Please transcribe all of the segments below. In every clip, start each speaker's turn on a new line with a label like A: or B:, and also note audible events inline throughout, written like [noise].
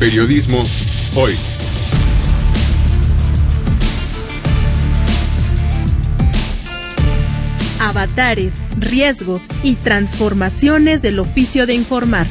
A: Periodismo hoy.
B: Avatares, riesgos y transformaciones del oficio de informar.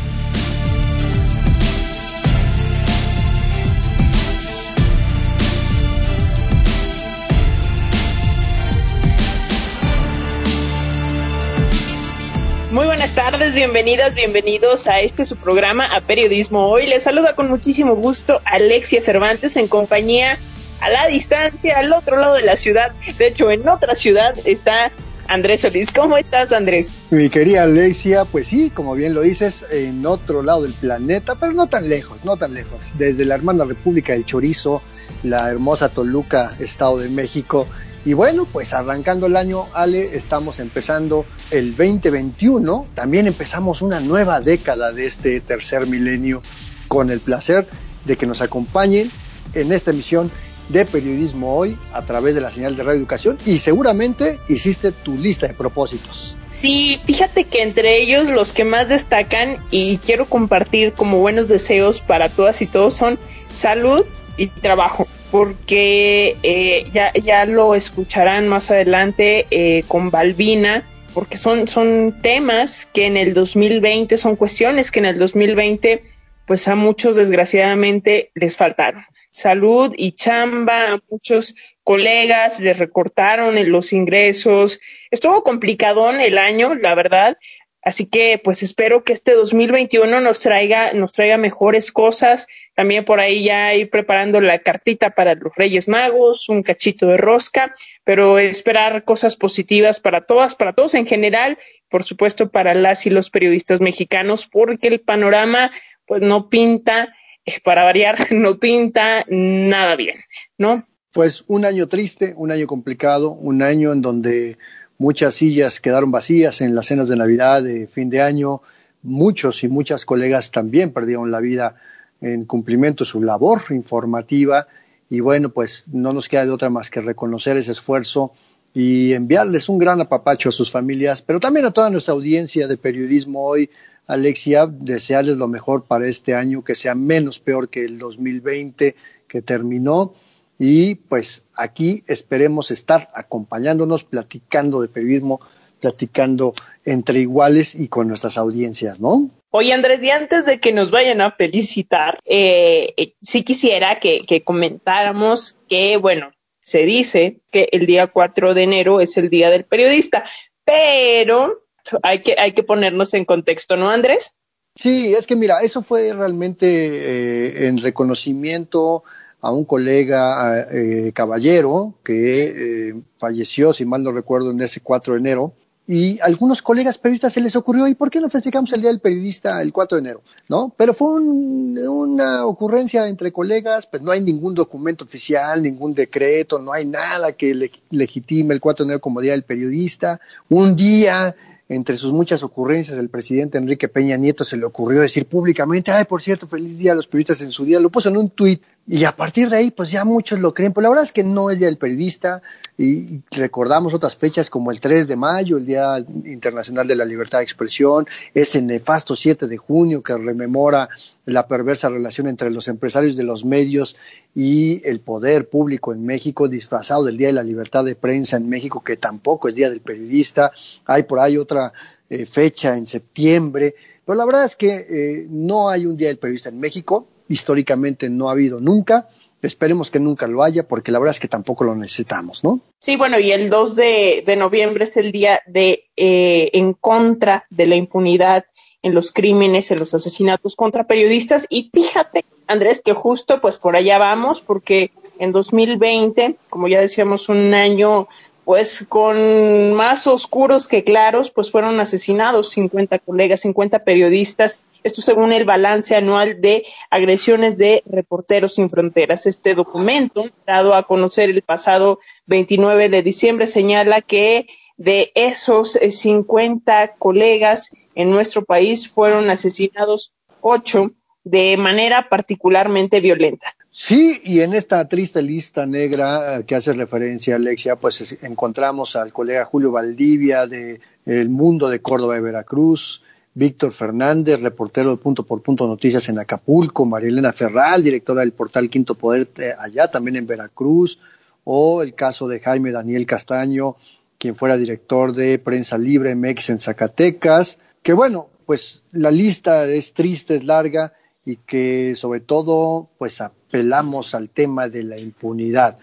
C: Bienvenidas, bienvenidos a este su programa a Periodismo Hoy. Les saluda con muchísimo gusto Alexia Cervantes en compañía a la distancia, al otro lado de la ciudad. De hecho, en otra ciudad está Andrés Solís. ¿Cómo estás, Andrés?
D: Mi querida Alexia, pues sí, como bien lo dices, en otro lado del planeta, pero no tan lejos, no tan lejos. Desde la hermana República del Chorizo, la hermosa Toluca, Estado de México, y bueno, pues arrancando el año, Ale, estamos empezando el 2021. También empezamos una nueva década de este tercer milenio con el placer de que nos acompañen en esta emisión de Periodismo Hoy a través de la señal de Radio Educación y seguramente hiciste tu lista de propósitos.
C: Sí, fíjate que entre ellos los que más destacan y quiero compartir como buenos deseos para todas y todos son salud y trabajo porque eh, ya, ya lo escucharán más adelante eh, con Balbina, porque son, son temas que en el 2020, son cuestiones que en el 2020, pues a muchos desgraciadamente les faltaron. Salud y chamba, a muchos colegas les recortaron en los ingresos. Estuvo complicadón el año, la verdad, Así que pues espero que este 2021 nos traiga, nos traiga mejores cosas. También por ahí ya ir preparando la cartita para los Reyes Magos, un cachito de rosca, pero esperar cosas positivas para todas, para todos en general, por supuesto para las y los periodistas mexicanos, porque el panorama pues no pinta, eh, para variar, [laughs] no pinta nada bien, ¿no?
D: Pues un año triste, un año complicado, un año en donde Muchas sillas quedaron vacías en las cenas de Navidad, de fin de año. Muchos y muchas colegas también perdieron la vida en cumplimiento de su labor informativa. Y bueno, pues no nos queda de otra más que reconocer ese esfuerzo y enviarles un gran apapacho a sus familias, pero también a toda nuestra audiencia de periodismo hoy. Alexia, desearles lo mejor para este año, que sea menos peor que el 2020 que terminó y pues aquí esperemos estar acompañándonos, platicando de periodismo, platicando entre iguales y con nuestras audiencias, ¿no?
C: Oye, Andrés, y antes de que nos vayan a felicitar, eh, eh, sí quisiera que, que comentáramos que, bueno, se dice que el día 4 de enero es el Día del Periodista, pero hay que, hay que ponernos en contexto, ¿no, Andrés?
D: Sí, es que mira, eso fue realmente eh, en reconocimiento a un colega eh, caballero que eh, falleció, si mal no recuerdo, en ese 4 de enero. Y a algunos colegas periodistas se les ocurrió, ¿y por qué no festejamos el Día del Periodista el 4 de enero? ¿No? Pero fue una ocurrencia entre colegas, pues no hay ningún documento oficial, ningún decreto, no hay nada que legitime el 4 de enero como Día del Periodista. Un día entre sus muchas ocurrencias, el presidente Enrique Peña Nieto se le ocurrió decir públicamente, ay, por cierto, feliz día a los periodistas en su día, lo puso en un tuit y a partir de ahí, pues ya muchos lo creen. Pues la verdad es que no es Día del Periodista y recordamos otras fechas como el 3 de mayo, el Día Internacional de la Libertad de Expresión, ese nefasto 7 de junio que rememora la perversa relación entre los empresarios de los medios y el poder público en México, disfrazado del Día de la Libertad de Prensa en México, que tampoco es Día del Periodista. Hay por ahí otra eh, fecha en septiembre. Pero la verdad es que eh, no hay un Día del Periodista en México históricamente no ha habido nunca. Esperemos que nunca lo haya, porque la verdad es que tampoco lo necesitamos, ¿no?
C: Sí, bueno, y el 2 de, noviembre es el día de eh, en contra de la impunidad en los crímenes, en los asesinatos contra periodistas. Y fíjate, Andrés, que justo pues por allá vamos, porque en 2020, como ya decíamos, un año pues con más oscuros que claros, pues fueron asesinados 50 colegas, 50 periodistas esto según el balance anual de agresiones de Reporteros Sin Fronteras. Este documento, dado a conocer el pasado 29 de diciembre, señala que de esos 50 eh, colegas en nuestro país fueron asesinados ocho de manera particularmente violenta.
D: Sí, y en esta triste lista negra eh, que hace referencia Alexia, pues encontramos al colega Julio Valdivia de El Mundo de Córdoba y Veracruz, Víctor Fernández, reportero de Punto por Punto Noticias en Acapulco, Marielena Ferral, directora del portal Quinto Poder eh, allá también en Veracruz, o el caso de Jaime Daniel Castaño, quien fuera director de Prensa Libre MEX en Zacatecas, que bueno, pues la lista es triste, es larga y que sobre todo pues apelamos al tema de la impunidad.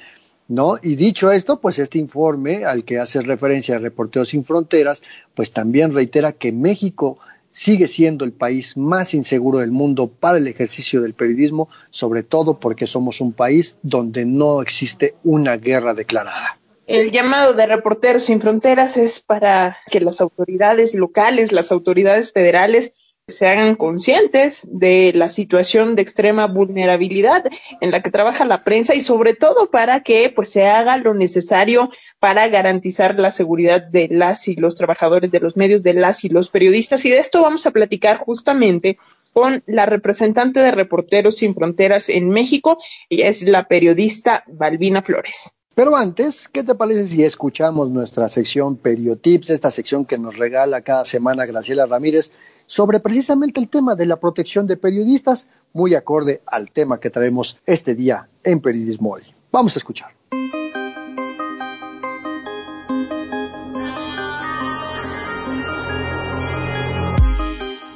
D: ¿No? Y dicho esto, pues este informe al que hace referencia Reporteros Sin Fronteras, pues también reitera que México sigue siendo el país más inseguro del mundo para el ejercicio del periodismo, sobre todo porque somos un país donde no existe una guerra declarada.
C: El llamado de Reporteros Sin Fronteras es para que las autoridades locales, las autoridades federales, se hagan conscientes de la situación de extrema vulnerabilidad en la que trabaja la prensa y sobre todo para que pues se haga lo necesario para garantizar la seguridad de las y los trabajadores de los medios, de las y los periodistas. Y de esto vamos a platicar justamente con la representante de Reporteros Sin Fronteras en México. Ella es la periodista Balbina Flores.
D: Pero antes, ¿qué te parece si escuchamos nuestra sección Periotips, esta sección que nos regala cada semana Graciela Ramírez, sobre precisamente el tema de la protección de periodistas, muy acorde al tema que traemos este día en Periodismo Hoy? Vamos a escuchar.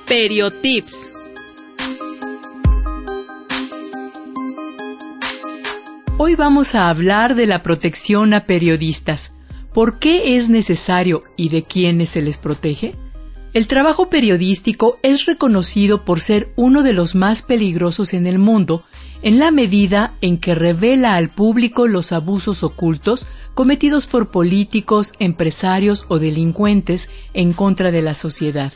B: Periotips Hoy vamos a hablar de la protección a periodistas. ¿Por qué es necesario y de quiénes se les protege? El trabajo periodístico es reconocido por ser uno de los más peligrosos en el mundo en la medida en que revela al público los abusos ocultos cometidos por políticos, empresarios o delincuentes en contra de la sociedad.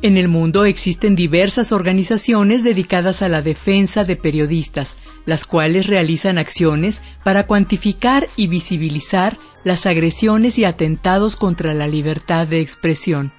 B: En el mundo existen diversas organizaciones dedicadas a la defensa de periodistas, las cuales realizan acciones para cuantificar y visibilizar las agresiones y atentados contra la libertad de expresión.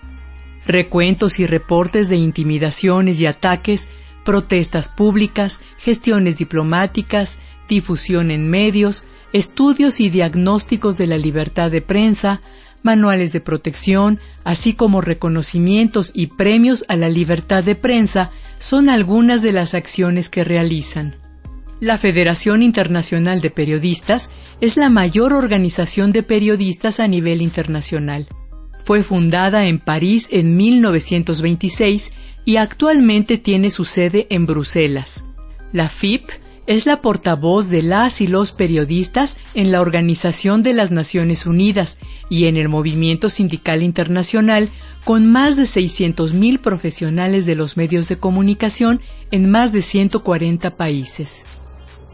B: Recuentos y reportes de intimidaciones y ataques, protestas públicas, gestiones diplomáticas, difusión en medios, estudios y diagnósticos de la libertad de prensa, manuales de protección, así como reconocimientos y premios a la libertad de prensa son algunas de las acciones que realizan. La Federación Internacional de Periodistas es la mayor organización de periodistas a nivel internacional. Fue fundada en París en 1926 y actualmente tiene su sede en Bruselas. La FIP es la portavoz de las y los periodistas en la Organización de las Naciones Unidas y en el movimiento sindical internacional con más de 600.000 profesionales de los medios de comunicación en más de 140 países.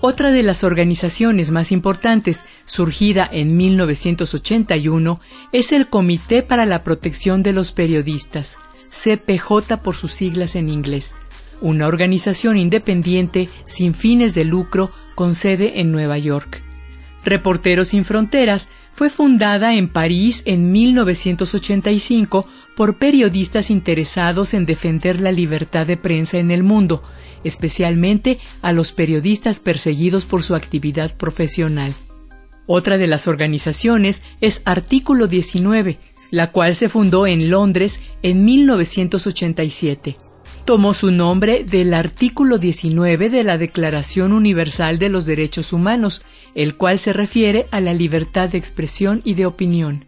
B: Otra de las organizaciones más importantes, surgida en 1981, es el Comité para la Protección de los Periodistas, CPJ por sus siglas en inglés, una organización independiente sin fines de lucro con sede en Nueva York. Reporteros sin Fronteras fue fundada en París en 1985 por periodistas interesados en defender la libertad de prensa en el mundo, especialmente a los periodistas perseguidos por su actividad profesional. Otra de las organizaciones es Artículo 19, la cual se fundó en Londres en 1987 tomó su nombre del artículo 19 de la Declaración Universal de los Derechos Humanos, el cual se refiere a la libertad de expresión y de opinión.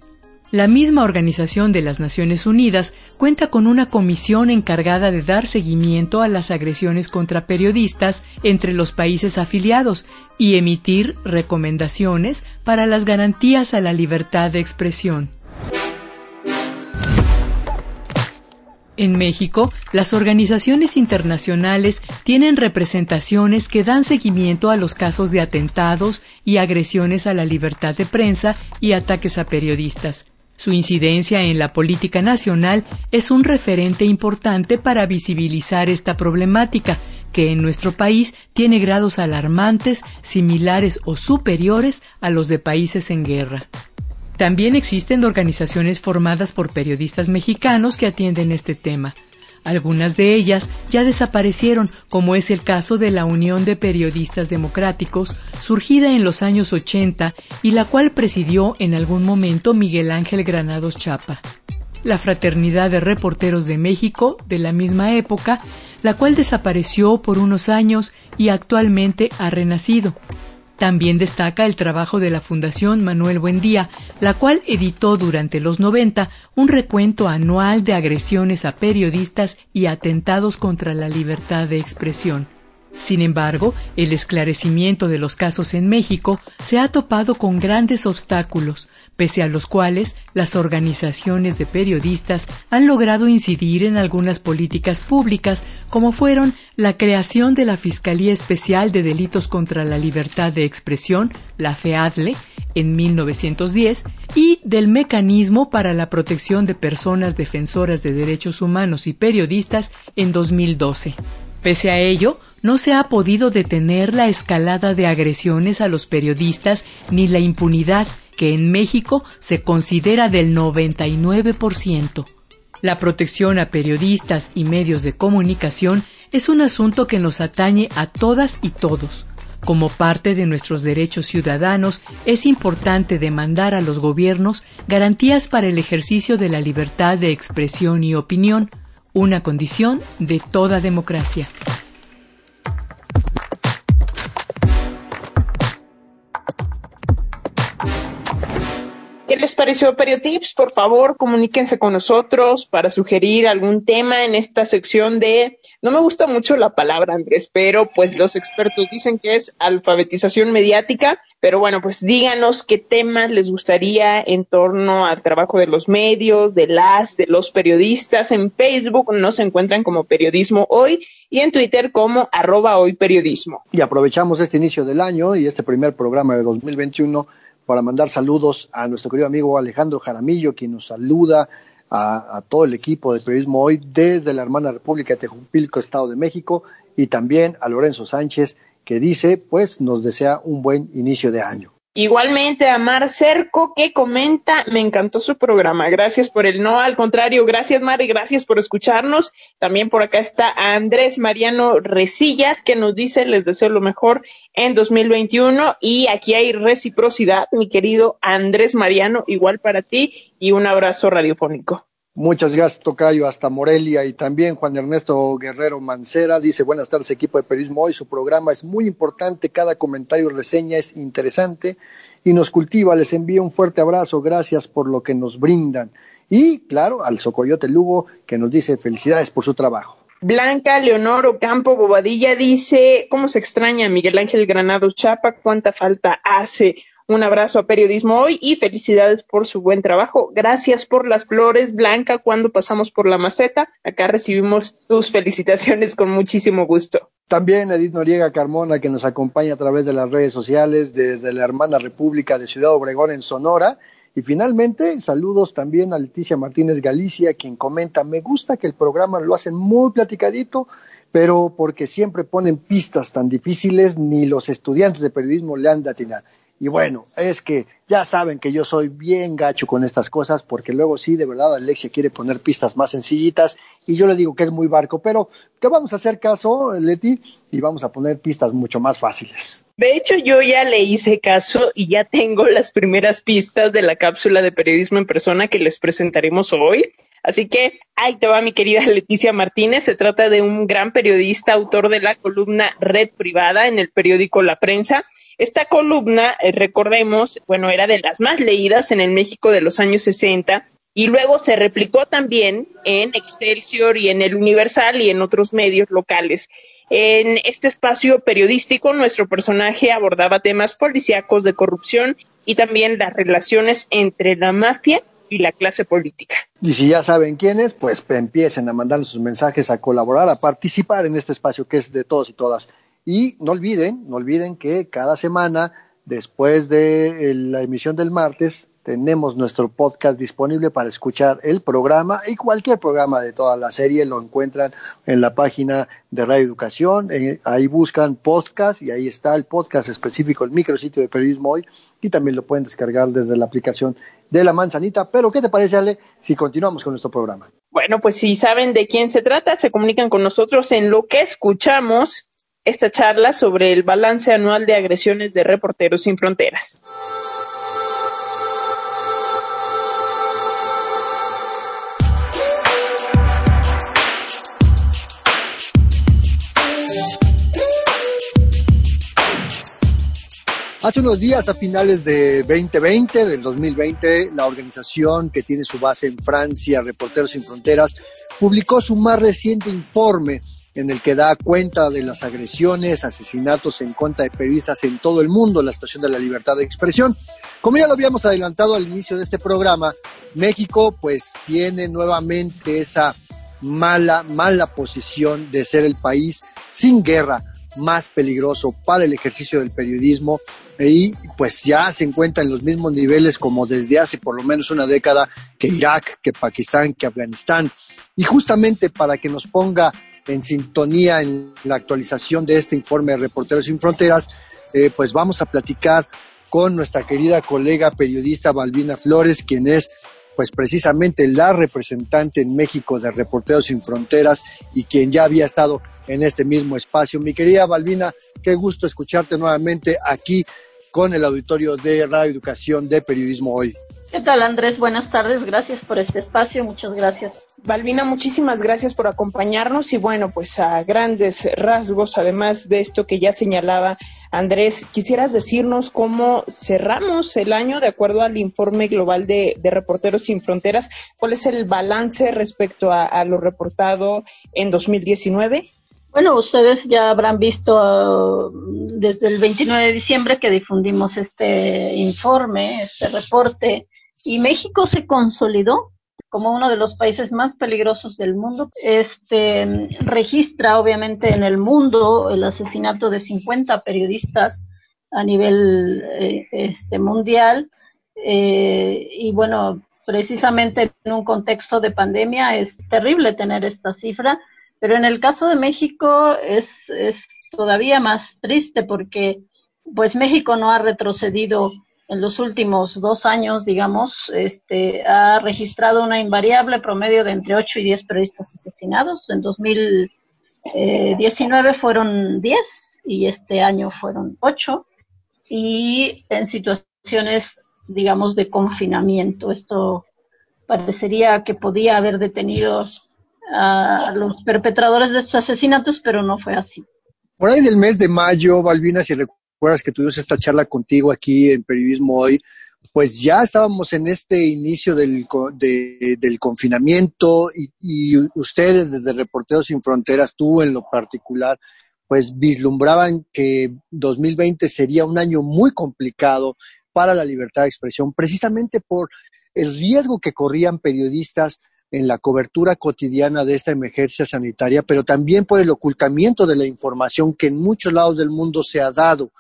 B: La misma Organización de las Naciones Unidas cuenta con una comisión encargada de dar seguimiento a las agresiones contra periodistas entre los países afiliados y emitir recomendaciones para las garantías a la libertad de expresión. En México, las organizaciones internacionales tienen representaciones que dan seguimiento a los casos de atentados y agresiones a la libertad de prensa y ataques a periodistas. Su incidencia en la política nacional es un referente importante para visibilizar esta problemática, que en nuestro país tiene grados alarmantes, similares o superiores a los de países en guerra. También existen organizaciones formadas por periodistas mexicanos que atienden este tema. Algunas de ellas ya desaparecieron, como es el caso de la Unión de Periodistas Democráticos, surgida en los años 80 y la cual presidió en algún momento Miguel Ángel Granados Chapa. la Fraternidad de Reporteros de México de la misma época, la cual desapareció por unos años y actualmente ha renacido. También destaca el trabajo de la Fundación Manuel Buendía, la cual editó durante los 90 un recuento anual de agresiones a periodistas y atentados contra la libertad de expresión. Sin embargo, el esclarecimiento de los casos en México se ha topado con grandes obstáculos, pese a los cuales las organizaciones de periodistas han logrado incidir en algunas políticas públicas, como fueron la creación de la Fiscalía Especial de Delitos contra la Libertad de Expresión, la FEADLE, en 1910, y del Mecanismo para la Protección de Personas Defensoras de Derechos Humanos y Periodistas en 2012. Pese a ello, no se ha podido detener la escalada de agresiones a los periodistas ni la impunidad, que en México se considera del 99%. La protección a periodistas y medios de comunicación es un asunto que nos atañe a todas y todos. Como parte de nuestros derechos ciudadanos, es importante demandar a los gobiernos garantías para el ejercicio de la libertad de expresión y opinión, una condición de toda democracia.
C: ¿Qué les pareció Periotips? Por favor, comuníquense con nosotros para sugerir algún tema en esta sección de, no me gusta mucho la palabra Andrés, pero pues los expertos dicen que es alfabetización mediática pero bueno, pues díganos qué temas les gustaría en torno al trabajo de los medios, de las, de los periodistas. En Facebook nos encuentran como Periodismo Hoy y en Twitter como arroba hoy periodismo.
D: Y aprovechamos este inicio del año y este primer programa de 2021 para mandar saludos a nuestro querido amigo Alejandro Jaramillo, quien nos saluda a, todo el equipo de Periodismo Hoy desde la hermana República de Tejupilco, Estado de México, y también a Lorenzo Sánchez, que dice, pues nos desea un buen inicio de año.
C: Igualmente a Mar Cerco que comenta, me encantó su programa, gracias por el no, al contrario, gracias Mar y gracias por escucharnos. También por acá está Andrés Mariano Resillas que nos dice, les deseo lo mejor en 2021 y aquí hay reciprocidad, mi querido Andrés Mariano, igual para ti y un abrazo radiofónico.
D: Muchas gracias, Tocayo, hasta Morelia. Y también Juan Ernesto Guerrero Mancera dice, buenas tardes, equipo de Periodismo Hoy. Su programa es muy importante, cada comentario reseña es interesante y nos cultiva. Les envío un fuerte abrazo, gracias por lo que nos brindan. Y, claro, al Socoyote Lugo, que nos dice felicidades por su trabajo.
C: Blanca Leonor Ocampo Bobadilla dice, ¿cómo se extraña Miguel Ángel Granado Chapa? ¿Cuánta falta hace? Un abrazo a Periodismo Hoy y felicidades por su buen trabajo. Gracias por las flores, Blanca, cuando pasamos por la maceta. Acá recibimos tus felicitaciones con muchísimo gusto.
D: También Edith Noriega Carmona, que nos acompaña a través de las redes sociales desde la hermana República de Ciudad Obregón en Sonora. Y finalmente, saludos también a Leticia Martínez Galicia, quien comenta, me gusta que el programa lo hacen muy platicadito, pero porque siempre ponen pistas tan difíciles, ni los estudiantes de periodismo le han de atinar. Y bueno, es que ya saben que yo soy bien gacho con estas cosas, porque luego sí, de verdad, Alexia quiere poner pistas más sencillitas y yo le digo que es muy barco, pero que vamos a hacer caso, Leti, y vamos a poner pistas mucho más fáciles.
C: De hecho, yo ya le hice caso y ya tengo las primeras pistas de la cápsula de periodismo en persona que les presentaremos hoy. Así que ahí te va mi querida [laughs] Leticia Martínez. Se trata de un gran periodista, autor de la columna Red Privada en el periódico La Prensa esta columna, eh, recordemos, bueno, era de las más leídas en el México de los años 60 y luego se replicó también en Excelsior y en el Universal y en otros medios locales. En este espacio periodístico, nuestro personaje abordaba temas policíacos de corrupción y también las relaciones entre la mafia y la clase política.
D: Y si ya saben quiénes, pues empiecen a mandar sus mensajes, a colaborar, a participar en este espacio que es de todos y todas. Y no olviden, no olviden que cada semana, después de la emisión del martes, tenemos nuestro podcast disponible para escuchar el programa y cualquier programa de toda la serie lo encuentran en la página de Radio Educación. Eh, ahí buscan podcast y ahí está el podcast específico, el micrositio de Periodismo Hoy y también lo pueden descargar desde la aplicación de la manzanita. Pero, ¿qué te parece, Ale, si continuamos con nuestro programa?
C: Bueno, pues si saben de quién se trata, se comunican con nosotros en lo que escuchamos esta charla sobre el balance anual de agresiones de Reporteros Sin Fronteras.
D: Hace unos días, a finales de 2020, del 2020, la organización que tiene su base en Francia, Reporteros Sin Fronteras, publicó su más reciente informe en el que da cuenta de las agresiones, asesinatos en contra de periodistas en todo el mundo, la estación de la libertad de expresión. Como ya lo habíamos adelantado al inicio de este programa, México pues tiene nuevamente esa mala, mala posición de ser el país sin guerra más peligroso para el ejercicio del periodismo y pues ya se encuentra en los mismos niveles como desde hace por lo menos una década que Irak, que Pakistán, que Afganistán. Y justamente para que nos ponga en sintonía en la actualización de este informe de Reporteros Sin Fronteras, eh, pues vamos a platicar con nuestra querida colega periodista Balbina Flores, quien es pues precisamente la representante en México de Reporteros Sin Fronteras y quien ya había estado en este mismo espacio. Mi querida Balbina, qué gusto escucharte nuevamente aquí con el auditorio de Radio Educación de Periodismo Hoy.
A: ¿Qué tal Andrés? Buenas tardes, gracias por este espacio, muchas gracias.
C: Balbina, muchísimas gracias por acompañarnos y bueno, pues a grandes rasgos, además de esto que ya señalaba Andrés, quisieras decirnos cómo cerramos el año de acuerdo al informe global de, Reporteros Sin Fronteras, cuál es el balance respecto a, a lo reportado en 2019.
A: Bueno, ustedes ya habrán visto uh, desde el 29 de diciembre que difundimos este informe, este reporte, y México se consolidó como uno de los países más peligrosos del mundo. Este registra obviamente en el mundo el asesinato de 50 periodistas a nivel eh, este, mundial eh, y bueno, precisamente en un contexto de pandemia es terrible tener esta cifra pero en el caso de México es, es todavía más triste porque pues México no ha retrocedido en los últimos dos años, digamos, este, ha registrado una invariable promedio de entre 8 y 10 periodistas asesinados. En 2019 fueron 10 y este año fueron 8 y en situaciones, digamos, de confinamiento. Esto parecería que podía haber detenido a los perpetradores de estos asesinatos, pero no fue así.
D: Por ahí del mes de mayo, Balbina, si recuerdas que tuvimos esta charla contigo aquí en Periodismo Hoy, pues ya estábamos en este inicio del, del confinamiento y, y, ustedes desde Reporteros Sin Fronteras, tú en lo particular, pues vislumbraban que 2020 sería un año muy complicado para la libertad de expresión, precisamente por el riesgo que corrían periodistas en la cobertura cotidiana de esta emergencia sanitaria, pero también por el ocultamiento de la información que en muchos lados del mundo se ha dado.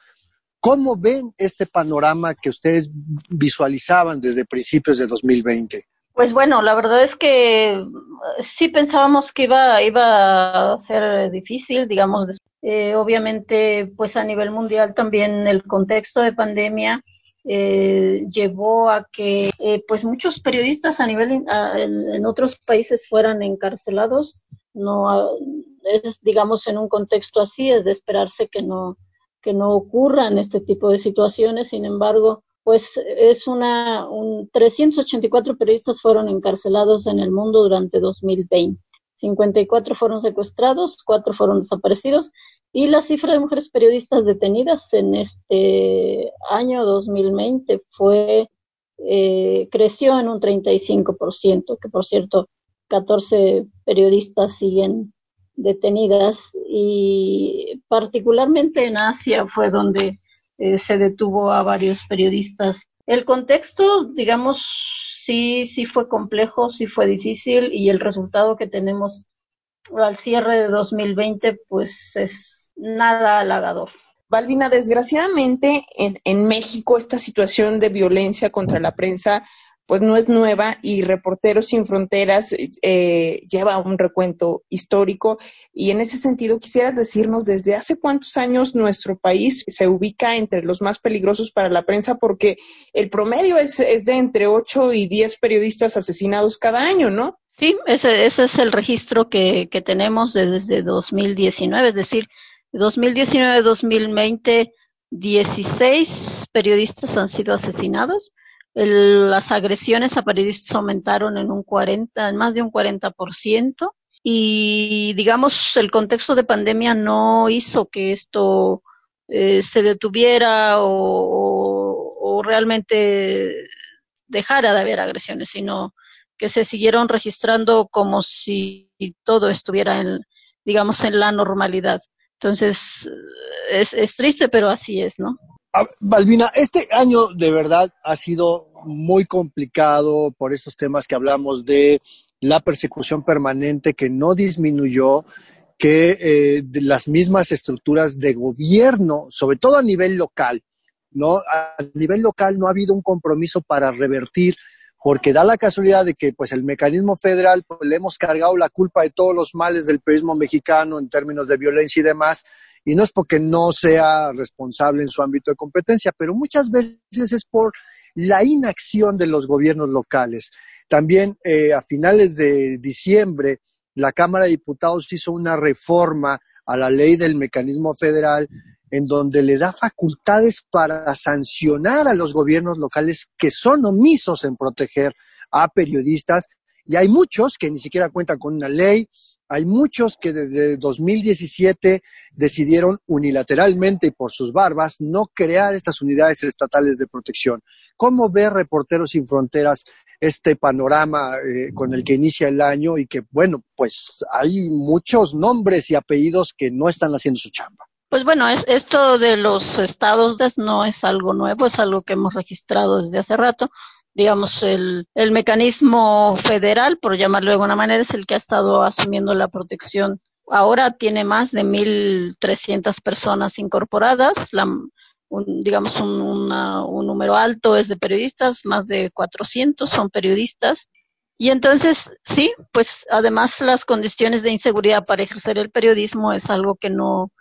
D: ¿Cómo ven este panorama que ustedes visualizaban desde principios de 2020?
A: Pues bueno, la verdad es que sí pensábamos que iba, iba a ser difícil, digamos, eh, obviamente pues a nivel mundial también el contexto de pandemia eh, llevó a que eh, pues muchos periodistas a nivel en, otros países fueran encarcelados no es digamos en un contexto así es de esperarse que no que no ocurran este tipo de situaciones. Sin embargo pues es una un 384 periodistas fueron encarcelados en el mundo durante 2020 54 fueron secuestrados, 4 fueron desaparecidos y la cifra de mujeres periodistas detenidas en este año 2020 fue eh, creció en un 35%, que por cierto 14 periodistas siguen detenidas y particularmente en Asia fue donde eh, se detuvo a varios periodistas. El contexto, digamos, sí, sí fue complejo, sí fue difícil y el resultado que tenemos al cierre de 2020 pues es nada halagador.
C: Balvina, desgraciadamente en, en México esta situación de violencia contra la prensa pues no es nueva y Reporteros Sin Fronteras eh, lleva un recuento histórico y en ese sentido quisieras decirnos desde hace cuántos años nuestro país se ubica entre los más peligrosos para la prensa porque el promedio es, es de entre 8 y 10 periodistas asesinados cada año, ¿no?
A: Sí, ese, ese es el registro que, que tenemos desde 2019, es decir, 2019-2020, 16 periodistas han sido asesinados. Las agresiones a periodistas aumentaron en un 40, en más de un 40%. Y digamos, el contexto de pandemia no hizo que esto eh, se detuviera o, realmente dejara de haber agresiones, sino que se siguieron registrando como si todo estuviera en, digamos, en la normalidad. Entonces, es, es triste, pero así es, ¿no?
D: Balbina, este año de verdad ha sido muy complicado por estos temas que hablamos de la persecución permanente que no disminuyó, que eh, las mismas estructuras de gobierno, sobre todo a nivel local, ¿no? A nivel local no ha habido un compromiso para revertir, porque da la casualidad de que pues el mecanismo federal pues, le hemos cargado la culpa de todos los males del periodismo mexicano en términos de violencia y demás, y no es porque no sea responsable en su ámbito de competencia, pero muchas veces es por la inacción de los gobiernos locales. También eh, a finales de diciembre, la Cámara de Diputados hizo una reforma a la ley del mecanismo federal en donde le da facultades para sancionar a los gobiernos locales que son omisos en proteger a periodistas. Y hay muchos que ni siquiera cuentan con una ley, hay muchos que desde 2017 decidieron unilateralmente y por sus barbas no crear estas unidades estatales de protección. ¿Cómo ve Reporteros sin Fronteras este panorama eh, con el que inicia el año y que, bueno, pues hay muchos nombres y apellidos que no están haciendo su chamba?
A: Pues bueno, es, esto de los estados no es algo nuevo, es algo que hemos registrado desde hace rato digamos, el, el mecanismo federal, por llamarlo de alguna manera, es el que ha estado asumiendo la protección. Ahora tiene más de 1.300 personas incorporadas, la, digamos, un, un número alto es de periodistas, más de 400 son periodistas. Y entonces, sí, pues además las condiciones de inseguridad para ejercer el periodismo es algo que no,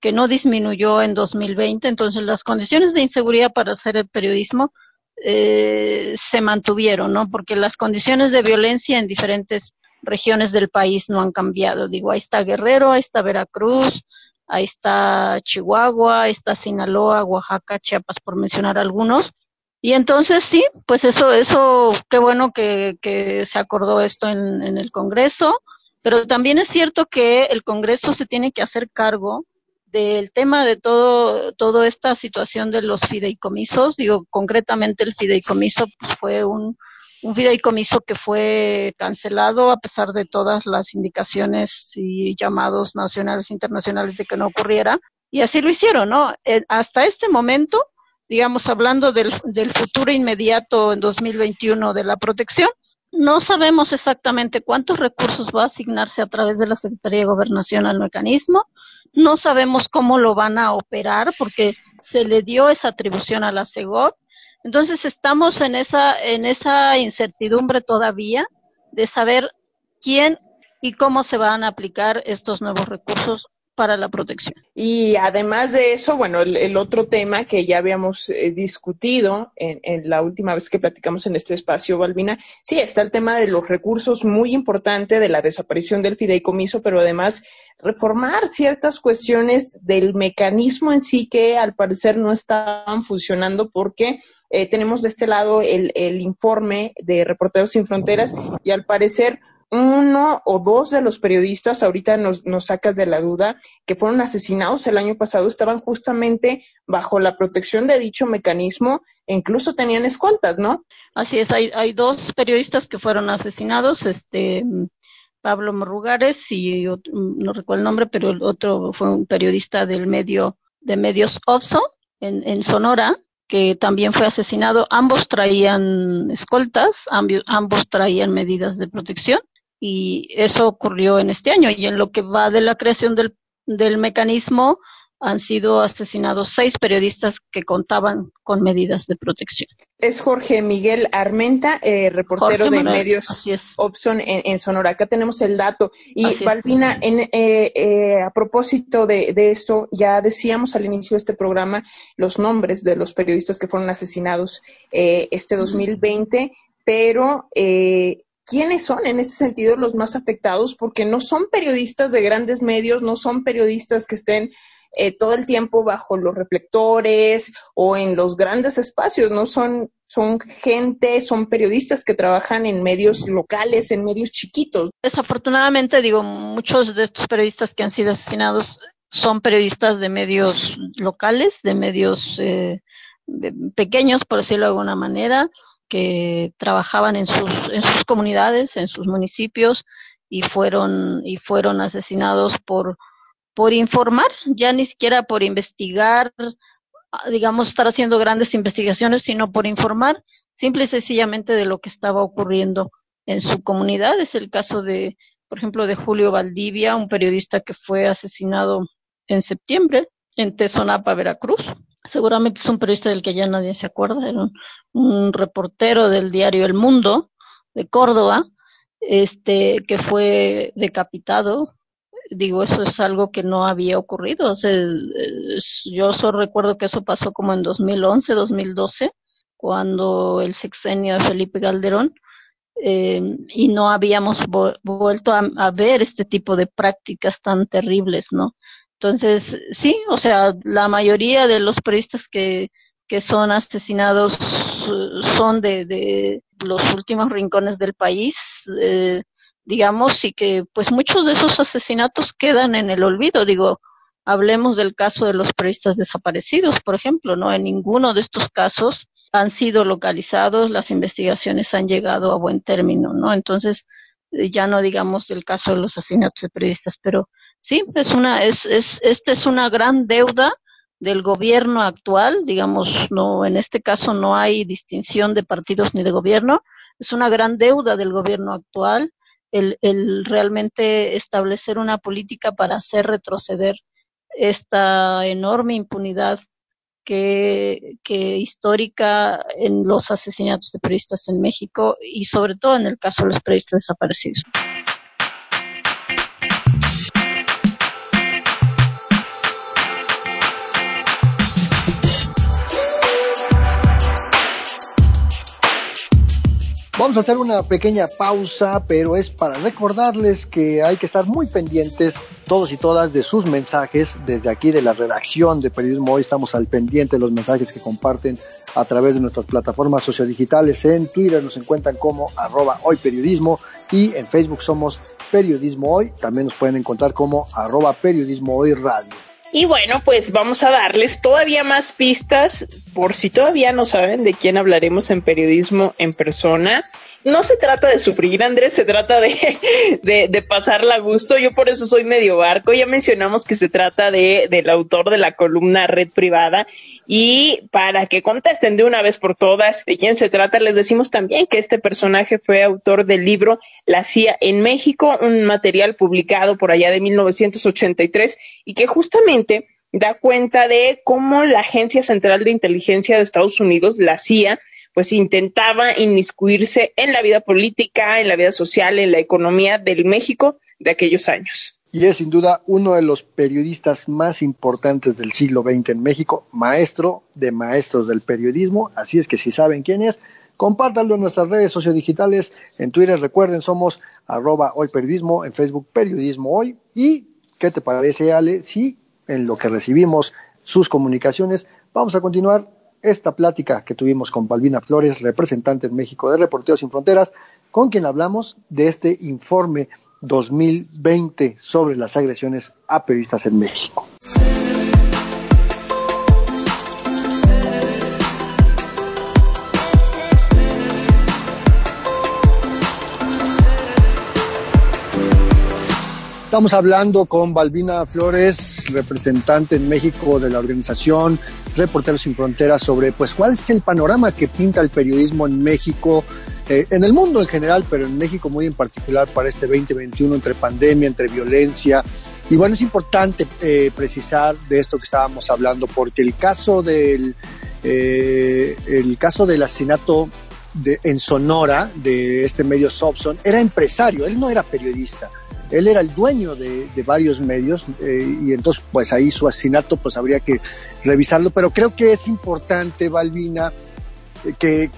A: que no disminuyó en 2020. Entonces, las condiciones de inseguridad para hacer el periodismo eh, se mantuvieron, ¿no? Porque las condiciones de violencia en diferentes regiones del país no han cambiado. Digo, ahí está Guerrero, ahí está Veracruz, ahí está Chihuahua, ahí está Sinaloa, Oaxaca, Chiapas, por mencionar algunos. Y entonces sí, pues eso, eso, qué bueno que, que se acordó esto en, en el Congreso, pero también es cierto que el Congreso se tiene que hacer cargo del tema de todo, toda esta situación de los fideicomisos, digo, concretamente el fideicomiso pues, fue un, un fideicomiso que fue cancelado a pesar de todas las indicaciones y llamados nacionales e internacionales de que no ocurriera. Y así lo hicieron, ¿no? Eh, hasta este momento, digamos, hablando del, del futuro inmediato en 2021 de la protección, no sabemos exactamente cuántos recursos va a asignarse a través de la Secretaría de Gobernación al mecanismo. No sabemos cómo lo van a operar porque se le dio esa atribución a la CEGOP. Entonces estamos en esa, en esa incertidumbre todavía de saber quién y cómo se van a aplicar estos nuevos recursos para la protección.
C: Y además de eso, bueno, el, otro tema que ya habíamos eh, discutido en, la última vez que platicamos en este espacio, Balbina, sí, está el tema de los recursos muy importante de la desaparición del fideicomiso, pero además reformar ciertas cuestiones del mecanismo en sí que al parecer no estaban funcionando porque eh, tenemos de este lado el, el informe de Reporteros Sin Fronteras y al parecer uno o dos de los periodistas, ahorita nos, nos sacas de la duda, que fueron asesinados el año pasado, estaban justamente bajo la protección de dicho mecanismo e incluso tenían escoltas, ¿no?
A: Así es, hay, hay dos periodistas que fueron asesinados, este Pablo Morrugares y no recuerdo el nombre, pero el otro fue un periodista del medio de medios OFSO en, en Sonora, que también fue asesinado. Ambos traían escoltas, ambos traían medidas de protección y eso ocurrió en este año y en lo que va de la creación del, del mecanismo han sido asesinados seis periodistas que contaban con medidas de protección.
C: Es Jorge Miguel Armenta, eh, reportero de medios Opson en, Sonora. Acá tenemos el dato. Y Balbina, eh, eh, a propósito de, de, esto, ya decíamos al inicio de este programa los nombres de los periodistas que fueron asesinados este 2020, pero quiénes son en ese sentido los más afectados, porque no son periodistas de grandes medios, no son periodistas que estén eh, todo el tiempo bajo los reflectores o en los grandes espacios, no son, son gente, son periodistas que trabajan en medios locales, en medios chiquitos.
A: Desafortunadamente, digo, muchos de estos periodistas que han sido asesinados son periodistas de medios locales, de medios eh, pequeños, por decirlo de alguna manera, que trabajaban en sus, en sus comunidades, en sus municipios, y fueron, y fueron asesinados por, por informar, ya ni siquiera por investigar, digamos, estar haciendo grandes investigaciones, sino por informar simple y sencillamente de lo que estaba ocurriendo en su comunidad. Es el caso de, por ejemplo, de Julio Valdivia, un periodista que fue asesinado en septiembre en Tezonapa, Veracruz. Seguramente es un periodista del que ya nadie se acuerda, era un, reportero del diario El Mundo de Córdoba, este, que fue decapitado. Digo, eso es algo que no había ocurrido. O sea, yo solo recuerdo que eso pasó como en 2011, 2012, cuando el sexenio de Felipe Calderón, eh, y no habíamos vuelto a, ver este tipo de prácticas tan terribles, ¿no? Entonces, sí, o sea, la mayoría de los periodistas que, que son asesinados eh, son de, de los últimos rincones del país, eh, digamos, y que pues muchos de esos asesinatos quedan en el olvido. Digo, hablemos del caso de los periodistas desaparecidos, por ejemplo, ¿no? En ninguno de estos casos han sido localizados, las investigaciones han llegado a buen término, ¿no? Entonces, eh, ya no digamos del caso de los asesinatos de periodistas, pero Sí, es una, es, es, esta es una gran deuda del gobierno actual, digamos, no, en este caso no hay distinción de partidos ni de gobierno, es una gran deuda del gobierno actual el, el realmente establecer una política para hacer retroceder esta enorme impunidad que, que histórica en los asesinatos de periodistas en México y sobre todo en el caso de los periodistas desaparecidos.
D: Vamos a hacer una pequeña pausa, pero es para recordarles que hay que estar muy pendientes todos y todas de sus mensajes. Desde aquí de la redacción de Periodismo Hoy estamos al pendiente de los mensajes que comparten a través de nuestras plataformas sociodigitales. En Twitter nos encuentran como arroba hoy periodismo y en Facebook somos Periodismo Hoy. También nos pueden encontrar como arroba periodismo hoy radio.
C: Y bueno, pues vamos a darles todavía más pistas por si todavía no saben de quién hablaremos en periodismo en persona no se trata de sufrir, Andrés, se trata de, [laughs] de, pasarla a gusto. Yo por eso soy medio barco. Ya mencionamos que se trata de, del autor de la columna Red Privada. Y para que contesten de una vez por todas de quién se trata, les decimos también que este personaje fue autor del libro La CIA en México, un material publicado por allá de 1983 y que justamente da cuenta de cómo la Agencia Central de Inteligencia de Estados Unidos, la CIA, pues intentaba inmiscuirse en la vida política, en la vida social, en la economía del México de aquellos años.
D: Y es sin duda uno de los periodistas más importantes del siglo XX en México, maestro de maestros del periodismo, así es que si saben quién es, compártanlo en nuestras redes sociodigitales, en Twitter recuerden somos arroba hoy periodismo, en Facebook periodismo hoy. Y ¿qué te parece Ale? Si en lo que recibimos sus comunicaciones vamos a continuar esta plática que tuvimos con Balbina Flores, representante en México de Reporteros Sin Fronteras, con quien hablamos de este informe 2020 sobre las agresiones a periodistas en México. Estamos hablando con Balbina Flores, representante en México de la organización Reporteros Sin Fronteras, sobre pues cuál es el panorama que pinta el periodismo en México, eh, en el mundo en general, pero en México muy en particular para este 2021, entre pandemia, entre violencia. Y bueno, es importante eh, precisar de esto que estábamos hablando, porque el caso del, eh, el caso del asesinato de, en Sonora de este medio Sobson era empresario, él no era periodista él era el dueño de, varios medios eh, y entonces pues ahí su asesinato pues habría que revisarlo, pero creo que es importante, Balbina, que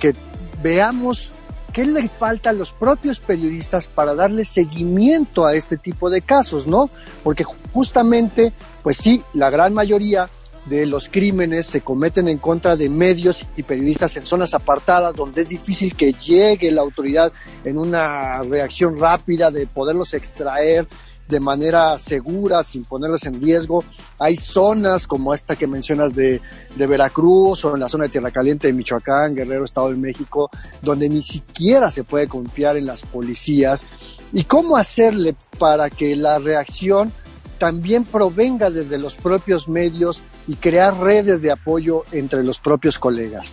D: veamos qué le falta a los propios periodistas para darle seguimiento a este tipo de casos, ¿no? Porque justamente, pues sí, la gran mayoría de los crímenes se cometen en contra de medios y periodistas en zonas apartadas donde es difícil que llegue la autoridad en una reacción rápida de poderlos extraer de manera segura, sin ponerlas en riesgo. Hay zonas como esta que mencionas de, de, Veracruz o en la zona de Tierra Caliente de Michoacán, Guerrero, Estado de México, donde ni siquiera se puede confiar en las policías. ¿Y cómo hacerle para que la reacción también provenga desde los propios medios y crear redes de apoyo entre los propios colegas?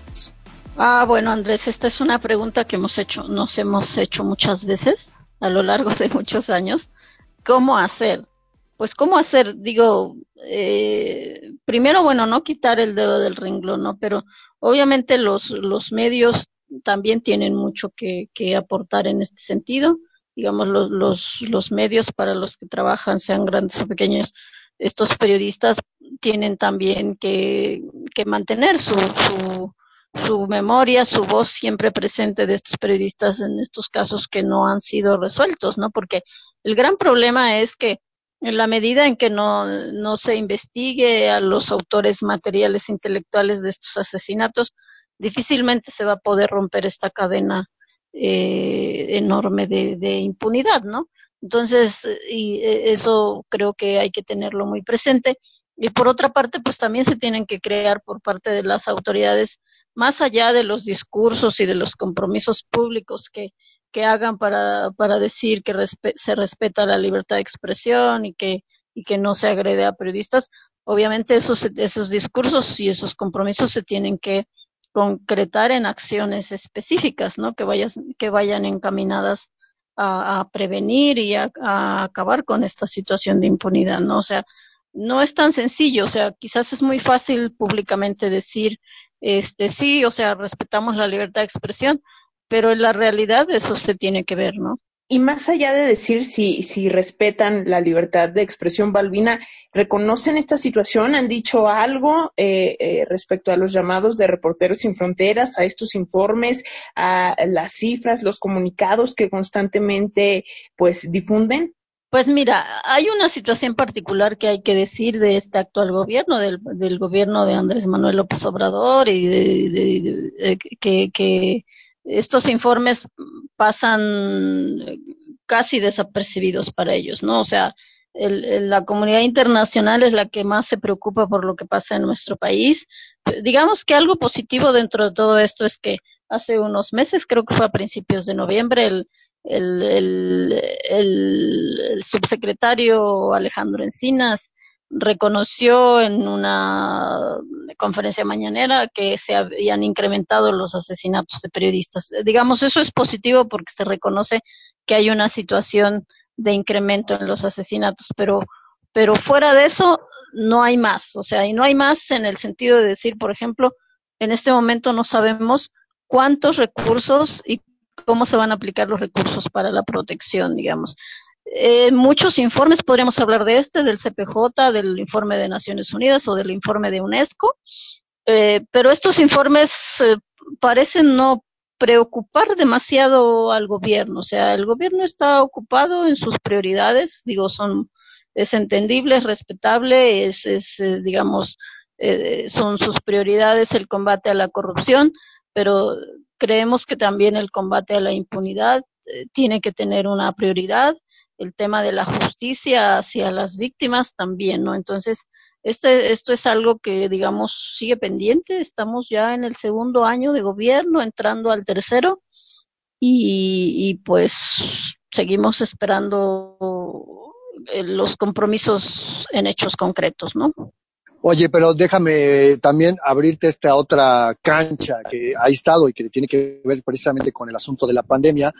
A: Ah, bueno, Andrés, esta es una pregunta que hemos hecho, nos hemos hecho muchas veces a lo largo de muchos años. ¿Cómo hacer? Pues, ¿cómo hacer? Digo, eh, primero, bueno, no quitar el dedo del renglón, ¿no? Pero obviamente los, los medios también tienen mucho que, que aportar en este sentido. Digamos, los, los, los medios para los que trabajan, sean grandes o pequeños, estos periodistas tienen también que, que mantener su, su, su memoria, su voz siempre presente de estos periodistas en estos casos que no han sido resueltos, ¿no? Porque el gran problema es que en la medida en que no, no se investigue a los autores materiales intelectuales de estos asesinatos, difícilmente se va a poder romper esta cadena eh, enorme de, de impunidad, ¿no? Entonces, y eh, eso creo que hay que tenerlo muy presente. Y por otra parte, pues también se tienen que crear por parte de las autoridades más allá de los discursos y de los compromisos públicos que, que hagan para, para decir que se respeta la libertad de expresión y que, y que no se agrede a periodistas, obviamente esos, esos discursos y esos compromisos se tienen que concretar en acciones específicas, ¿no? Que, vayas, que vayan encaminadas a, a prevenir y a, a, acabar con esta situación de impunidad, ¿no? O sea, no es tan sencillo, o sea, quizás es muy fácil públicamente decir este sí, o sea, respetamos la libertad de expresión, pero en la realidad eso se tiene que ver, ¿no?
C: Y más allá de decir si, si respetan la libertad de expresión, Balbina, ¿reconocen esta situación? ¿Han dicho algo eh, eh, respecto a los llamados de Reporteros Sin Fronteras, a estos informes, a las cifras, los comunicados que constantemente pues difunden?
A: Pues mira, hay una situación particular que hay que decir de este actual gobierno, del, del gobierno de Andrés Manuel López Obrador, y de, de, de, que, que estos informes pasan casi desapercibidos para ellos, ¿no? O sea, el, la comunidad internacional es la que más se preocupa por lo que pasa en nuestro país. Digamos que algo positivo dentro de todo esto es que hace unos meses, creo que fue a principios de noviembre, el el, el, el, subsecretario Alejandro Encinas reconoció en una conferencia mañanera que se habían incrementado los asesinatos de periodistas. Digamos, eso es positivo porque se reconoce que hay una situación de incremento en los asesinatos, pero, pero fuera de eso no hay más. O sea, y no hay más en el sentido de decir, por ejemplo, en este momento no sabemos cuántos recursos y cómo se van a aplicar los recursos para la protección, digamos. Eh, muchos informes, podríamos hablar de este, del CPJ, del informe de Naciones Unidas o del informe de UNESCO, eh, pero estos informes eh, parecen no preocupar demasiado al gobierno, o sea, el gobierno está ocupado en sus prioridades, digo, son, es entendible, es respetable, es, es digamos, eh, son sus prioridades el combate a la corrupción, pero creemos que también el combate a la impunidad tiene que tener una prioridad, el tema de la justicia hacia las víctimas también, ¿no? Entonces, este, esto es algo que, digamos, sigue pendiente. Estamos ya en el segundo año de gobierno, entrando al tercero, y, pues seguimos esperando eh, los compromisos en hechos concretos, ¿no?
D: Oye, pero déjame también abrirte esta otra cancha que ha estado y que tiene que ver precisamente con el asunto de la pandemia,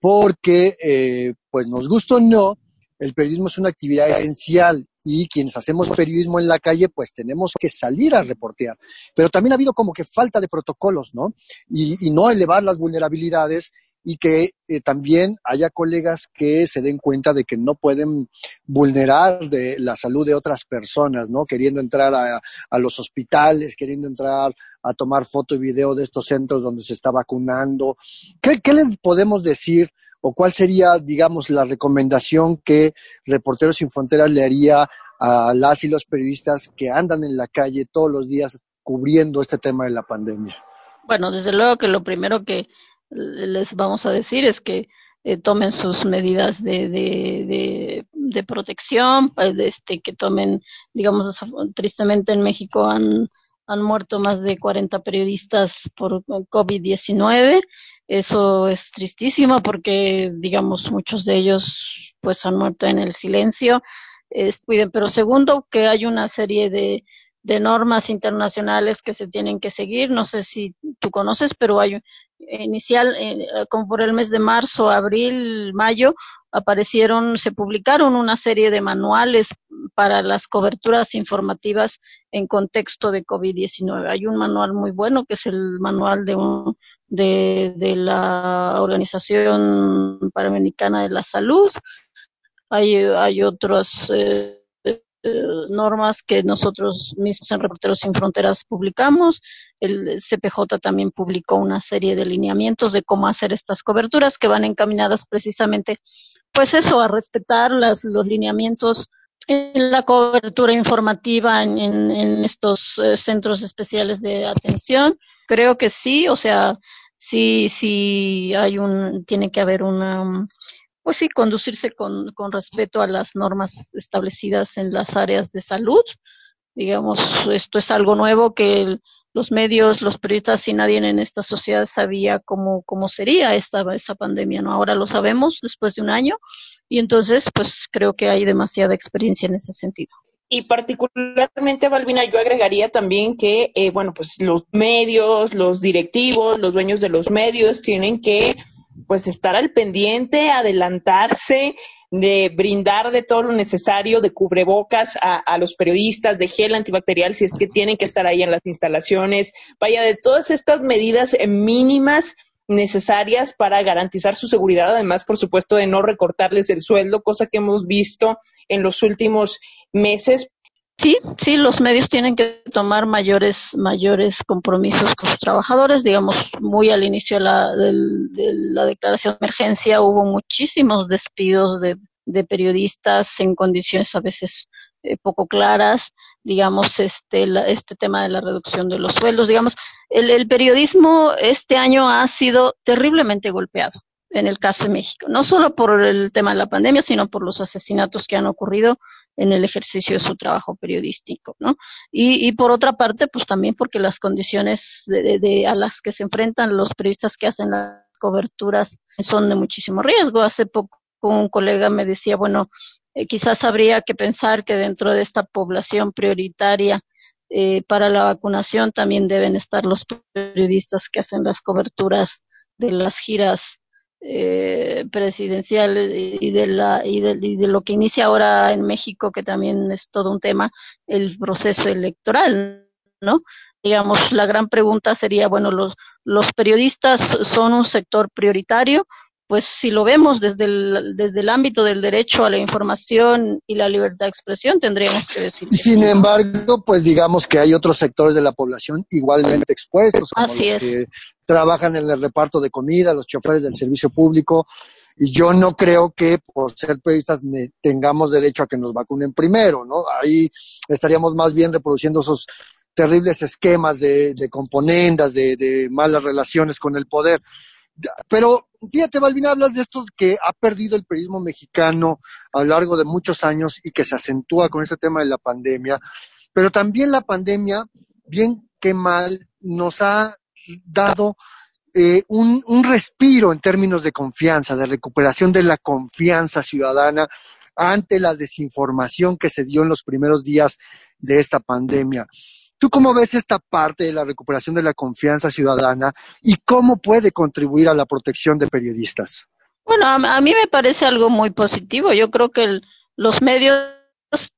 D: porque, eh, pues nos gusta o no, el periodismo es una actividad esencial y quienes hacemos periodismo en la calle, pues tenemos que salir a reportear. Pero también ha habido como que falta de protocolos, ¿no? Y, no elevar las vulnerabilidades y que eh, también haya colegas que se den cuenta de que no pueden vulnerar de la salud de otras personas, ¿no? Queriendo entrar a, los hospitales, queriendo entrar a tomar foto y video de estos centros donde se está vacunando. ¿Qué, qué les podemos decir? ¿O cuál sería, digamos, la recomendación que Reporteros Sin Fronteras le haría a las y los periodistas que andan en la calle todos los días cubriendo este tema de la pandemia?
A: Bueno, desde luego que lo primero que les vamos a decir es que eh, tomen sus medidas de, de, protección, pues, este, que tomen, digamos, tristemente en México han, han muerto más de 40 periodistas por COVID-19. Eso es tristísimo porque, digamos, muchos de ellos pues han muerto en el silencio. Es, pero segundo, que hay una serie de, de normas internacionales que se tienen que seguir. No sé si tú conoces, pero hay inicial, eh, como por el mes de marzo, abril, mayo, aparecieron, se publicaron una serie de manuales para las coberturas informativas en contexto de COVID-19. Hay un manual muy bueno que es el manual de, de, la Organización Panamericana de la Salud. Hay, hay otros eh, eh, normas que nosotros mismos en Reporteros Sin Fronteras publicamos. El CPJ también publicó una serie de lineamientos de cómo hacer estas coberturas que van encaminadas precisamente, pues eso, a respetar las, los lineamientos en la cobertura informativa en, en, estos eh, centros especiales de atención. Creo que sí, o sea, sí, sí hay un, tiene que haber una, pues sí, conducirse con, con respeto a las normas establecidas en las áreas de salud. Digamos, esto es algo nuevo que los medios, los periodistas y nadie en esta sociedad sabía cómo, cómo sería esta, esa pandemia, ¿no? Ahora lo sabemos después de un año y entonces, pues creo que hay demasiada experiencia en ese sentido.
C: Y particularmente, Balbina, yo agregaría también que, eh, bueno, pues los medios, los directivos, los dueños de los medios tienen que pues estar al pendiente, adelantarse, de brindar de todo lo necesario, de cubrebocas a, a, los periodistas, de gel antibacterial si es que tienen que estar ahí en las instalaciones, vaya, de todas estas medidas mínimas necesarias para garantizar su seguridad, además, por supuesto, de no recortarles el sueldo, cosa que hemos visto en los últimos meses,
A: Sí, sí, los medios tienen que tomar mayores, mayores compromisos con sus trabajadores. Digamos, muy al inicio de la, de, la declaración de emergencia hubo muchísimos despidos de, de periodistas en condiciones a veces eh, poco claras. Digamos, este, la, este tema de la reducción de los sueldos. Digamos, el, el periodismo este año ha sido terriblemente golpeado en el caso de México, no solo por el tema de la pandemia, sino por los asesinatos que han ocurrido en el ejercicio de su trabajo periodístico, ¿no? Y, y por otra parte, pues también porque las condiciones de, de, a las que se enfrentan los periodistas que hacen las coberturas son de muchísimo riesgo. Hace poco un colega me decía, bueno, eh, quizás habría que pensar que dentro de esta población prioritaria eh, para la vacunación también deben estar los periodistas que hacen las coberturas de las giras eh, presidencial y de la y de, y de, lo que inicia ahora en México que también es todo un tema el proceso electoral no digamos la gran pregunta sería bueno los los periodistas son un sector prioritario pues si lo vemos desde el, desde el ámbito del derecho a la información y la libertad de expresión, tendríamos que decir. Que
D: Sin sí. embargo, pues digamos que hay otros sectores de la población igualmente expuestos, como
A: Así
D: los
A: es.
D: que trabajan en el reparto de comida, los choferes del servicio público, y yo no creo que por ser periodistas tengamos derecho a que nos vacunen primero, ¿no? Ahí estaríamos más bien reproduciendo esos terribles esquemas de, de componendas, de, de malas relaciones con el poder. Pero fíjate, Balvina, hablas de esto que ha perdido el periodismo mexicano a lo largo de muchos años y que se acentúa con este tema de la pandemia, pero también la pandemia, bien que mal, nos ha dado eh, un, un respiro en términos de confianza, de recuperación de la confianza ciudadana ante la desinformación que se dio en los primeros días de esta pandemia. ¿Tú cómo ves esta parte de la recuperación de la confianza ciudadana y cómo puede contribuir a la protección de periodistas?
A: Bueno, a, mí me parece algo muy positivo. Yo creo que los medios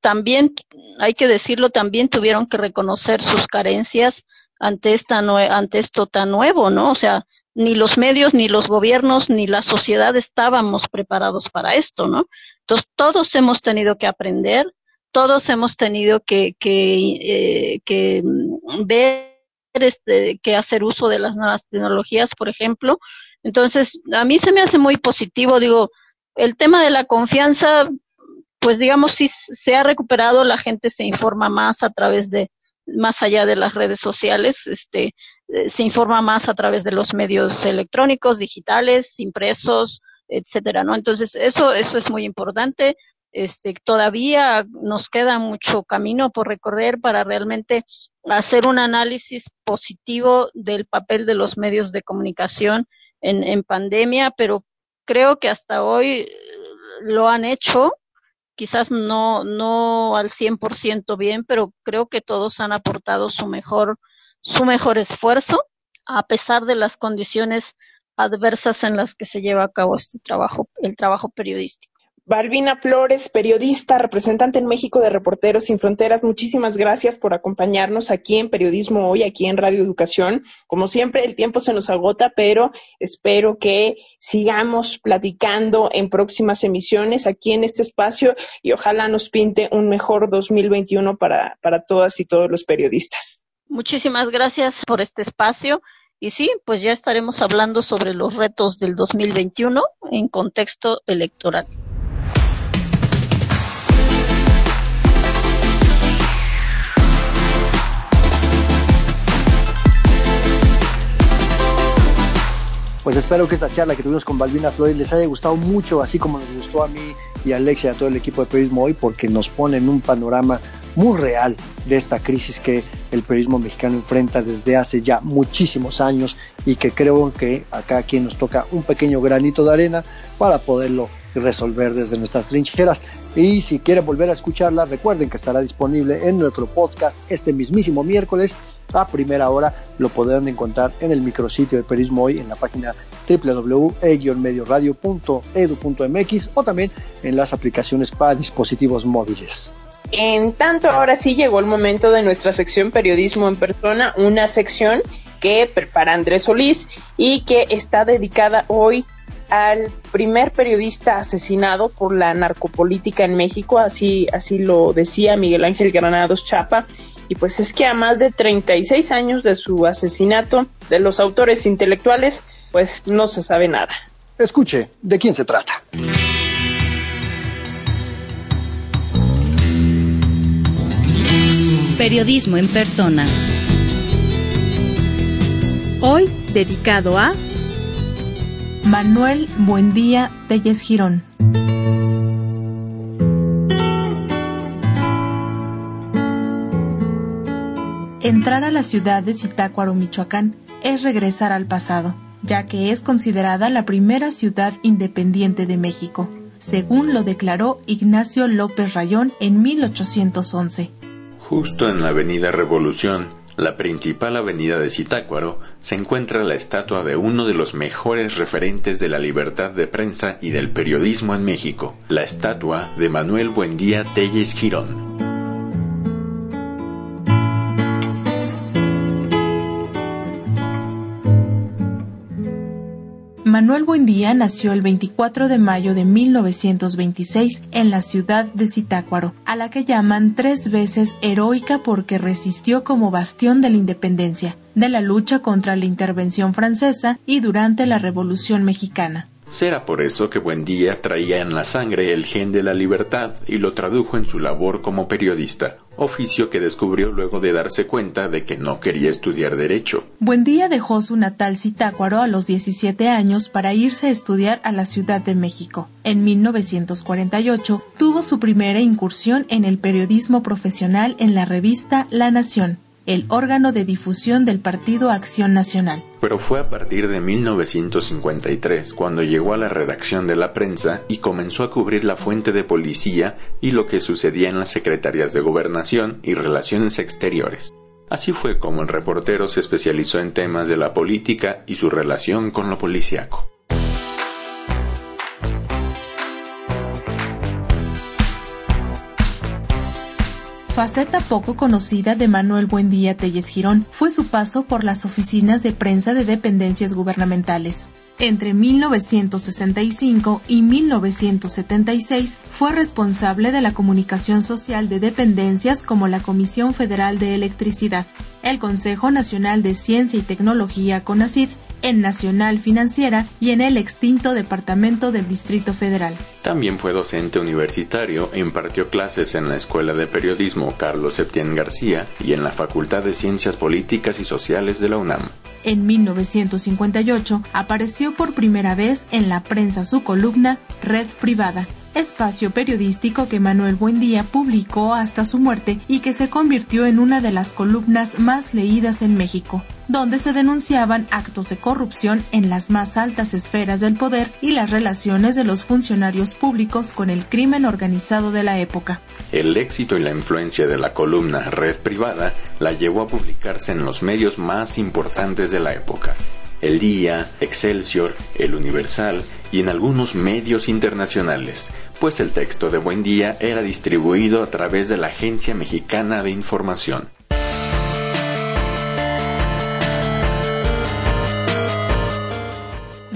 A: también, hay que decirlo, también tuvieron que reconocer sus carencias ante, esta ante esto tan nuevo, ¿no? O sea, ni los medios, ni los gobiernos, ni la sociedad estábamos preparados para esto, ¿no? Entonces, todos hemos tenido que aprender todos hemos tenido que, que, eh, que ver, este, que hacer uso de las nuevas tecnologías, por ejemplo. Entonces, a mí se me hace muy positivo, digo, el tema de la confianza, pues digamos, si se ha recuperado, la gente se informa más a través de, más allá de las redes sociales, este, se informa más a través de los medios electrónicos, digitales, impresos, etcétera, ¿no? Entonces, eso, eso es muy importante este, todavía nos queda mucho camino por recorrer para realmente hacer un análisis positivo del papel de los medios de comunicación en, en pandemia, pero creo que hasta hoy eh, lo han hecho, quizás no, no al 100% bien, pero creo que todos han aportado su mejor, su mejor esfuerzo, a pesar de las condiciones adversas en las que se lleva a cabo este trabajo, el trabajo periodístico.
C: Balbina Flores, periodista, representante en México de Reporteros Sin Fronteras, muchísimas gracias por acompañarnos aquí en Periodismo Hoy, aquí en Radio Educación. Como siempre, el tiempo se nos agota, pero espero que sigamos platicando en próximas emisiones aquí en este espacio y ojalá nos pinte un mejor 2021 para, para todas y todos los periodistas.
A: Muchísimas gracias por este espacio. Y sí, pues ya estaremos hablando sobre los retos del 2021 en contexto electoral.
D: Pues espero que esta charla que tuvimos con Balbina Flores les haya gustado mucho, así como nos gustó a mí y a Alexia y a todo el equipo de periodismo hoy, porque nos pone en un panorama muy real de esta crisis que el periodismo mexicano enfrenta desde hace ya muchísimos años y que creo que acá aquí nos toca un pequeño granito de arena para poderlo resolver desde nuestras trincheras. Y si quieren volver a escucharla, recuerden que estará disponible en nuestro podcast este mismísimo miércoles a primera hora. Lo podrán encontrar en el micrositio de Periodismo Hoy en la página www.e-medioradio.edu.mx o también en las aplicaciones para dispositivos móviles.
C: En tanto, ahora sí llegó el momento de nuestra sección Periodismo en Persona, una sección que prepara Andrés Solís y que está dedicada hoy al primer periodista asesinado por la narcopolítica en México, así, así lo decía Miguel Ángel Granados Chapa, y pues es que a más de 36 años de su asesinato, de los autores intelectuales, pues no se sabe nada.
D: Escuche, ¿de quién se trata?
E: Periodismo en persona. Hoy dedicado a
F: Manuel Buendía Telles Girón. Entrar a la ciudad de Zitácuaro, Michoacán, es regresar al pasado, ya que es considerada la primera ciudad independiente de México, según lo declaró Ignacio López Rayón en 1811.
G: Justo en la Avenida Revolución, la principal avenida de Zitácuaro, se encuentra la estatua de uno de los mejores referentes de la libertad de prensa y del periodismo en México, la estatua de Manuel Buendía Telles Girón.
F: Manuel Buendía nació el 24 de mayo de 1926 en la ciudad de Zitácuaro, a la que llaman tres veces heroica porque resistió como bastión de la independencia, de la lucha contra la intervención francesa y durante la Revolución Mexicana.
G: Será por eso que Buendía traía en la sangre el gen de la libertad y lo tradujo en su labor como periodista, oficio que descubrió luego de darse cuenta de que no quería estudiar derecho.
F: Buendía dejó su natal Zitácuaro a los 17 años para irse a estudiar a la Ciudad de México. En 1948 tuvo su primera incursión en el periodismo profesional en la revista La Nación el órgano de difusión del Partido Acción Nacional.
G: Pero fue a partir de 1953 cuando llegó a la redacción de la prensa y comenzó a cubrir la fuente de policía y lo que sucedía en las secretarías de gobernación y relaciones exteriores. Así fue como el reportero se especializó en temas de la política y su relación con lo policíaco.
F: Faceta poco conocida de Manuel Buendía Telles Girón fue su paso por las oficinas de prensa de dependencias gubernamentales. Entre 1965 y 1976 fue responsable de la comunicación social de dependencias como la Comisión Federal de Electricidad, el Consejo Nacional de Ciencia y Tecnología CONACYT en Nacional Financiera y en el extinto Departamento del Distrito Federal.
G: También fue docente universitario e impartió clases en la Escuela de Periodismo Carlos Septién García y en la Facultad de Ciencias Políticas y Sociales de la UNAM.
F: En 1958 apareció por primera vez en la prensa su columna Red Privada, espacio periodístico que Manuel Buendía publicó hasta su muerte y que se convirtió en una de las columnas más leídas en México donde se denunciaban actos de corrupción en las más altas esferas del poder y las relaciones de los funcionarios públicos con el crimen organizado de la época.
G: El éxito y la influencia de la columna Red Privada la llevó a publicarse en los medios más importantes de la época. El Día, Excelsior, El Universal y en algunos medios internacionales, pues el texto de Buen Día era distribuido a través de la Agencia Mexicana de Información.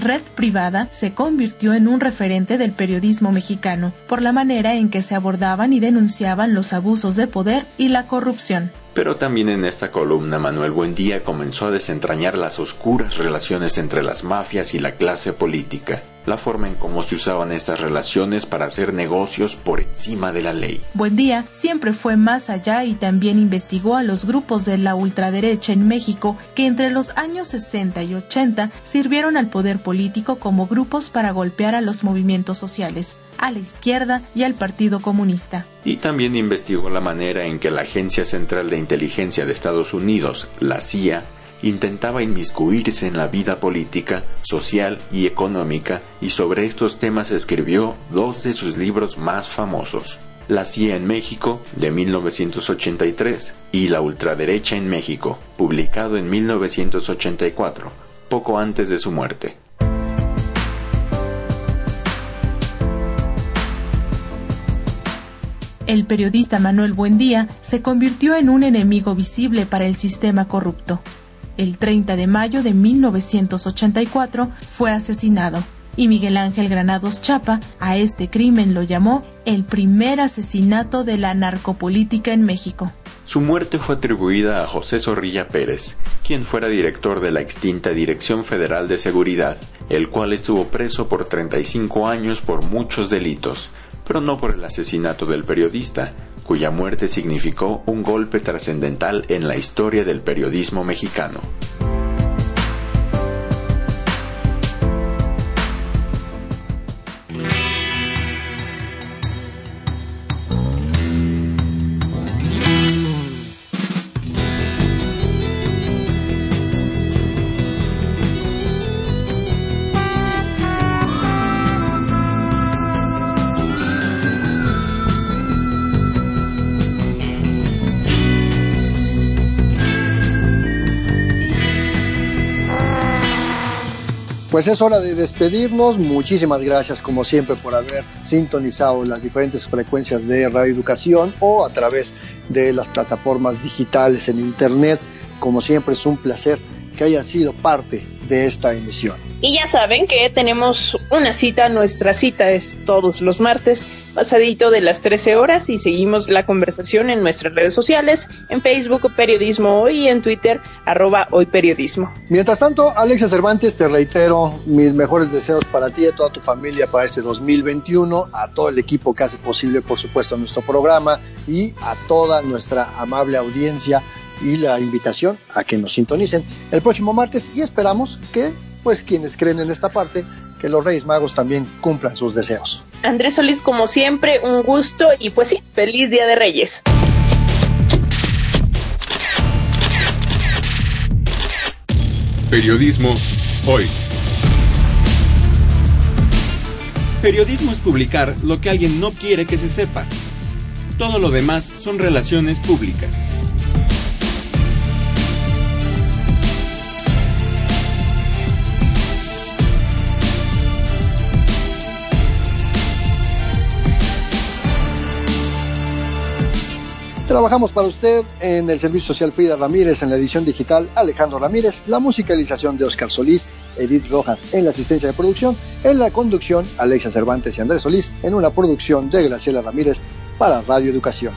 F: Red Privada se convirtió en un referente del periodismo mexicano por la manera en que se abordaban y denunciaban los abusos de poder y la corrupción.
G: Pero también en esta columna Manuel Buendía comenzó a desentrañar las oscuras relaciones entre las mafias y la clase política, la forma en cómo se usaban estas relaciones para hacer negocios por encima de la ley.
F: Buendía siempre fue más allá y también investigó a los grupos de la ultraderecha en México que entre los años 60 y 80 sirvieron al poder político como grupos para golpear a los movimientos sociales, a la izquierda y al Partido Comunista.
G: Y también investigó la manera en que la Agencia Central de Inteligencia de Estados Unidos, la CIA, intentaba inmiscuirse en la vida política, social y económica y sobre estos temas escribió dos de sus libros más famosos, La CIA en México, de 1983, y La ultraderecha en México, publicado en 1984, poco antes de su muerte.
F: El periodista Manuel Buendía se convirtió en un enemigo visible para el sistema corrupto. El 30 de mayo de 1984 fue asesinado y Miguel Ángel Granados Chapa a este crimen lo llamó el primer asesinato de la narcopolítica en México.
G: Su muerte fue atribuida a José Zorrilla Pérez, quien fuera director de la extinta Dirección Federal de Seguridad, el cual estuvo preso por 35 años por muchos delitos, pero no por el asesinato del periodista, cuya muerte significó un golpe trascendental en la historia del periodismo mexicano.
D: Pues es hora de despedirnos. Muchísimas gracias como siempre por haber sintonizado las diferentes frecuencias de Radio Educación o a través de las plataformas digitales en Internet. Como siempre es un placer que hayan sido parte de esta emisión.
C: Y ya saben que tenemos una cita, nuestra cita es todos los martes, pasadito de las 13 horas y seguimos la conversación en nuestras redes sociales, en Facebook Periodismo Hoy y en Twitter arroba Hoy Periodismo.
D: Mientras tanto, Alexa Cervantes, te reitero mis mejores deseos para ti y toda tu familia para este 2021, a todo el equipo que hace posible, por supuesto, nuestro programa y a toda nuestra amable audiencia y la invitación a que nos sintonicen el próximo martes y esperamos que pues quienes creen en esta parte que los Reyes Magos también cumplan sus deseos.
C: Andrés Solís, como siempre, un gusto y pues sí, feliz Día de Reyes.
H: Periodismo hoy. Periodismo es publicar lo que alguien no quiere que se sepa. Todo lo demás son relaciones públicas.
D: Trabajamos para usted en el Servicio Social Frida Ramírez, en la edición digital Alejandro Ramírez, la musicalización de Oscar Solís, Edith Rojas en la asistencia de producción, en la conducción Alexa Cervantes y Andrés Solís, en una producción de Graciela Ramírez para Radio Educación.